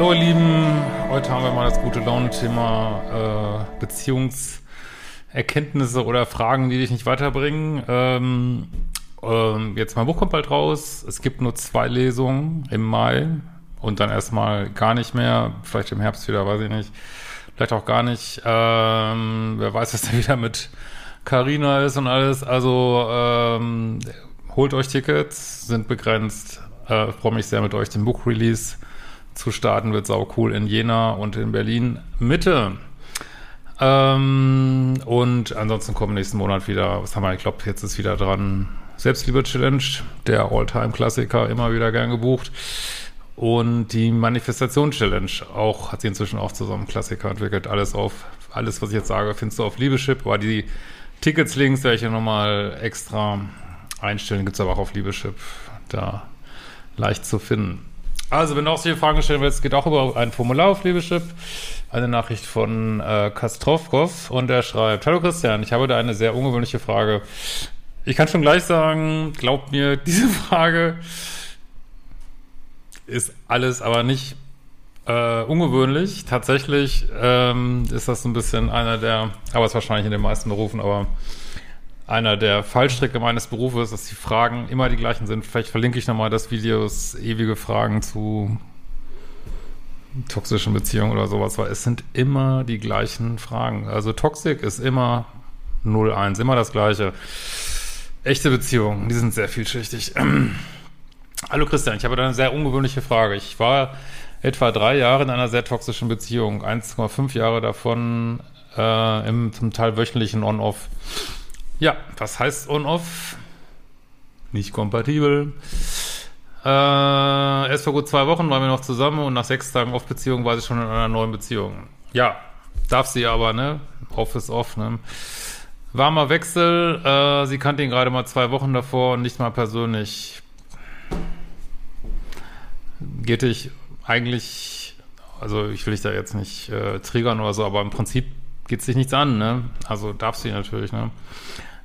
So, ihr Lieben, heute haben wir mal das gute Laune-Thema äh, Beziehungserkenntnisse oder Fragen, die dich nicht weiterbringen. Ähm, ähm, jetzt mein Buch kommt bald raus. Es gibt nur zwei Lesungen im Mai und dann erstmal gar nicht mehr. Vielleicht im Herbst wieder, weiß ich nicht. Vielleicht auch gar nicht. Ähm, wer weiß, was da wieder mit Carina ist und alles. Also ähm, holt euch Tickets, sind begrenzt. Äh, freue mich sehr mit euch den Buchrelease zu starten, wird sau cool in Jena und in Berlin Mitte. Ähm, und ansonsten kommen nächsten Monat wieder, was haben wir, ich glaube, jetzt ist wieder dran, Selbstliebe-Challenge, der All-Time-Klassiker, immer wieder gern gebucht. Und die Manifestation-Challenge, auch, hat sie inzwischen auch zusammen Klassiker entwickelt. Alles auf, alles, was ich jetzt sage, findest du auf Liebeschip, aber die Tickets-Links werde ich ja nochmal extra einstellen, gibt's aber auch auf Liebeschip, da leicht zu finden. Also, wenn du auch solche Fragen stellen willst, geht auch über ein Formular auf Liebeschip. Eine Nachricht von äh, Kastrovkov und er schreibt, Hallo Christian, ich habe da eine sehr ungewöhnliche Frage. Ich kann schon gleich sagen, glaubt mir, diese Frage ist alles aber nicht äh, ungewöhnlich. Tatsächlich ähm, ist das so ein bisschen einer der, aber es wahrscheinlich in den meisten Berufen, aber einer der Fallstricke meines Berufes, dass die Fragen immer die gleichen sind. Vielleicht verlinke ich nochmal das Video, ewige Fragen zu toxischen Beziehungen oder sowas, weil es sind immer die gleichen Fragen. Also Toxik ist immer 0-1, immer das Gleiche. Echte Beziehungen, die sind sehr vielschichtig. Hallo Christian, ich habe da eine sehr ungewöhnliche Frage. Ich war etwa drei Jahre in einer sehr toxischen Beziehung, 1,5 Jahre davon äh, im zum Teil wöchentlichen On-Off. Ja, was heißt On-Off? Nicht kompatibel. Äh, erst vor gut zwei Wochen waren wir noch zusammen und nach sechs Tagen Off-Beziehung war sie schon in einer neuen Beziehung. Ja, darf sie aber, ne? Off ist off, ne? Warmer Wechsel, äh, sie kannte ihn gerade mal zwei Wochen davor und nicht mal persönlich. Geht dich eigentlich, also ich will dich da jetzt nicht äh, triggern oder so, aber im Prinzip geht sich nichts an, ne? Also darf sie natürlich, ne?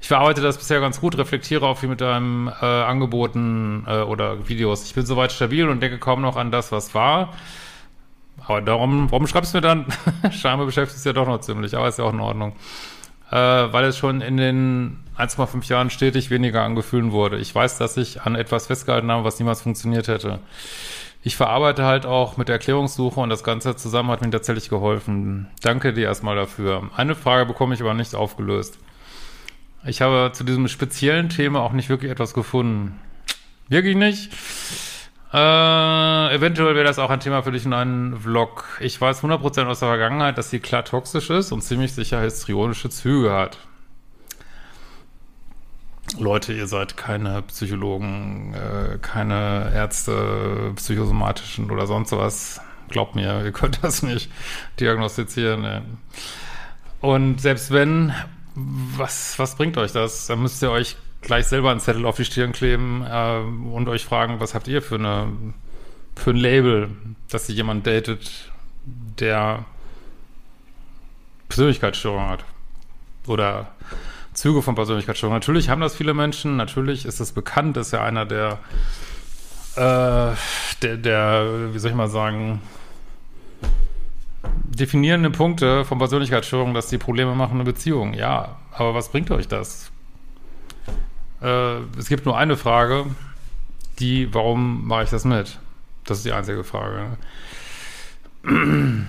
Ich verarbeite das bisher ganz gut, reflektiere auch viel mit deinem äh, Angeboten äh, oder Videos. Ich bin soweit stabil und denke kaum noch an das, was war. Aber darum, warum schreibst du mir dann? Scheinbar beschäftigt es ja doch noch ziemlich, aber ist ja auch in Ordnung. Äh, weil es schon in den 1,5 Jahren stetig weniger angefühlen wurde. Ich weiß, dass ich an etwas festgehalten habe, was niemals funktioniert hätte. Ich verarbeite halt auch mit der Erklärungssuche und das Ganze zusammen hat mir tatsächlich geholfen. Danke dir erstmal dafür. Eine Frage bekomme ich aber nicht aufgelöst. Ich habe zu diesem speziellen Thema auch nicht wirklich etwas gefunden. Wirklich nicht. Äh, eventuell wäre das auch ein Thema für dich in einem Vlog. Ich weiß 100% aus der Vergangenheit, dass sie klar toxisch ist und ziemlich sicher histrionische Züge hat. Leute, ihr seid keine Psychologen, äh, keine Ärzte, psychosomatischen oder sonst was. Glaubt mir, ihr könnt das nicht diagnostizieren. Und selbst wenn was, was bringt euch das? Dann müsst ihr euch gleich selber einen Zettel auf die Stirn kleben äh, und euch fragen, was habt ihr für eine für ein Label, dass ihr jemand datet, der Persönlichkeitsstörung hat oder Züge von Persönlichkeitsstörung. Natürlich haben das viele Menschen, natürlich ist es bekannt, ist ja einer der, äh, der, der, wie soll ich mal sagen, definierende Punkte von Persönlichkeitsstörungen, dass die Probleme machen in Beziehungen. Ja, aber was bringt euch das? Äh, es gibt nur eine Frage, die, warum mache ich das mit? Das ist die einzige Frage.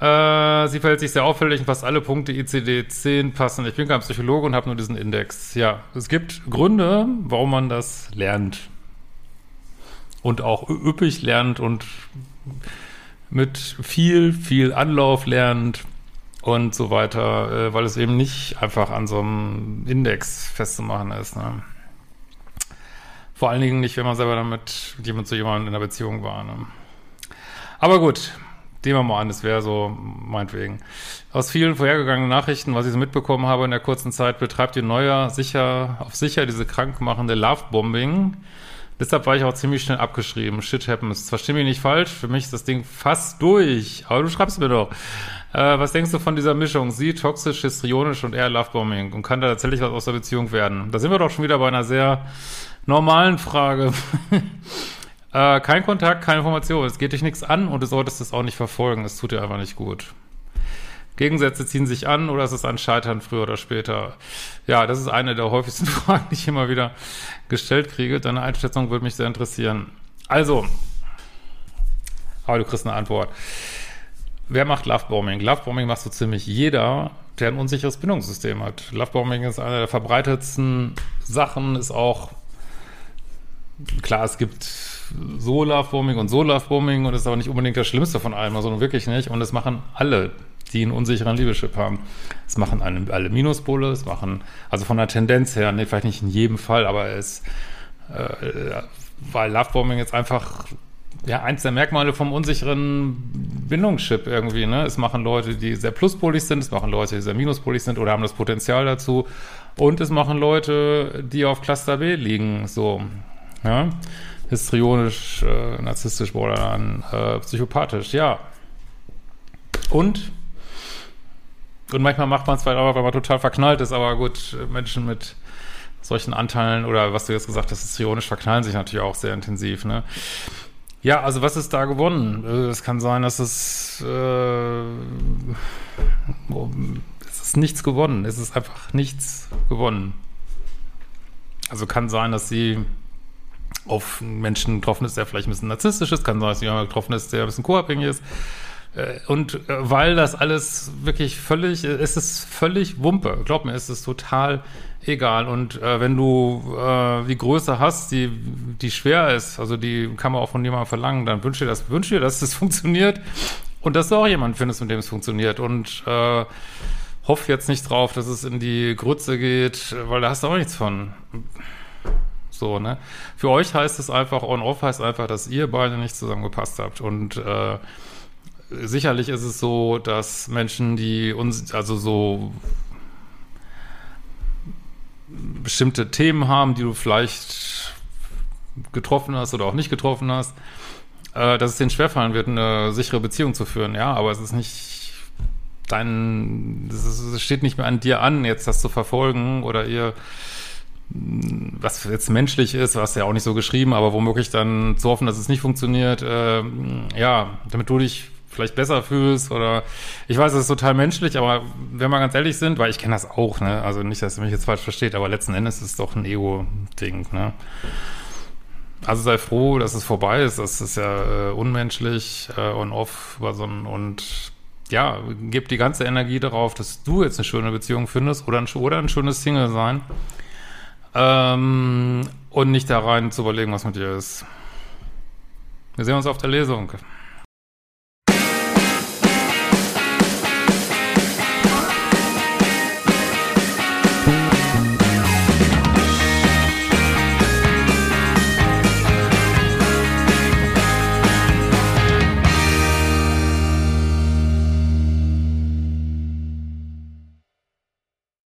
Äh, sie verhält sich sehr auffällig und fast alle Punkte ICD-10 passen. Ich bin kein Psychologe und habe nur diesen Index. Ja, es gibt Gründe, warum man das lernt. Und auch üppig lernt und mit viel, viel Anlauf lernt und so weiter, äh, weil es eben nicht einfach an so einem Index festzumachen ist. Ne? Vor allen Dingen nicht, wenn man selber damit jemand zu jemandem in einer Beziehung war. Ne? Aber gut, nehmen wir mal an, das wäre so meinetwegen. Aus vielen vorhergegangenen Nachrichten, was ich so mitbekommen habe in der kurzen Zeit, betreibt ihr Neuer sicher auf sicher diese krankmachende Love-Bombing Deshalb war ich auch ziemlich schnell abgeschrieben. Shit happens. Versteh mich nicht falsch, für mich ist das Ding fast durch. Aber du schreibst mir doch. Äh, was denkst du von dieser Mischung? Sie toxisch, histrionisch und eher Lovebombing. Und kann da tatsächlich was aus der Beziehung werden? Da sind wir doch schon wieder bei einer sehr normalen Frage. Äh, kein Kontakt, keine Information. Es geht dich nichts an und du solltest es auch nicht verfolgen. Es tut dir einfach nicht gut. Gegensätze ziehen sich an oder ist es ein Scheitern früher oder später? Ja, das ist eine der häufigsten Fragen, die ich immer wieder gestellt kriege. Deine Einschätzung würde mich sehr interessieren. Also, aber du kriegst eine Antwort. Wer macht Lovebombing? Lovebombing macht so ziemlich jeder, der ein unsicheres Bindungssystem hat. Lovebombing ist eine der verbreitetsten Sachen, ist auch klar, es gibt so Lovebombing und so Lovebombing und ist aber nicht unbedingt das Schlimmste von allem, sondern wirklich nicht. Und das machen alle, die einen unsicheren Liebeschip haben. Das machen alle Minuspole, das machen, also von der Tendenz her, nee, vielleicht nicht in jedem Fall, aber es, äh, weil Lovebombing jetzt einfach ja, eins der Merkmale vom unsicheren Bindungschip irgendwie, ne? Es machen Leute, die sehr pluspolig sind, es machen Leute, die sehr minuspolig sind oder haben das Potenzial dazu. Und es machen Leute, die auf Cluster B liegen, so, ja histrionisch, äh, narzisstisch, borderline, äh, psychopathisch, ja. Und? Und manchmal macht man es vielleicht auch, weil man total verknallt ist, aber gut, Menschen mit solchen Anteilen oder was du jetzt gesagt hast, histrionisch verknallen sich natürlich auch sehr intensiv, ne? Ja, also was ist da gewonnen? Äh, es kann sein, dass es, äh, es ist nichts gewonnen. Es ist einfach nichts gewonnen. Also kann sein, dass sie auf einen Menschen getroffen ist, der vielleicht ein bisschen narzisstisch ist, kann sein, dass jemand getroffen ist, der ein bisschen co-abhängig ist. Äh, und äh, weil das alles wirklich völlig, es ist völlig Wumpe. Glaub mir, es ist total egal. Und äh, wenn du äh, die Größe hast, die, die schwer ist, also die kann man auch von jemandem verlangen, dann wünsche dir das, wünsche dir, dass das funktioniert und dass du auch jemanden findest, mit dem es funktioniert. Und äh, hoff jetzt nicht drauf, dass es in die Grütze geht, weil da hast du auch nichts von. So, ne? Für euch heißt es einfach, on-off heißt einfach, dass ihr beide nicht zusammengepasst habt. Und äh, sicherlich ist es so, dass Menschen, die uns, also so bestimmte Themen haben, die du vielleicht getroffen hast oder auch nicht getroffen hast, äh, dass es denen schwerfallen wird, eine sichere Beziehung zu führen. Ja, aber es ist nicht dein, es steht nicht mehr an dir an, jetzt das zu verfolgen oder ihr was jetzt menschlich ist, was ja auch nicht so geschrieben, aber womöglich dann zu hoffen, dass es nicht funktioniert, äh, ja, damit du dich vielleicht besser fühlst oder ich weiß, es ist total menschlich, aber wenn wir ganz ehrlich sind, weil ich kenne das auch, ne, also nicht, dass ihr mich jetzt falsch versteht, aber letzten Endes ist es doch ein Ego-Ding, ne. Also sei froh, dass es vorbei ist, das ist ja äh, unmenschlich äh, und off und ja, gib die ganze Energie darauf, dass du jetzt eine schöne Beziehung findest oder ein, oder ein schönes Single sein. Ähm, und nicht da rein zu überlegen, was mit dir ist. Wir sehen uns auf der Lesung.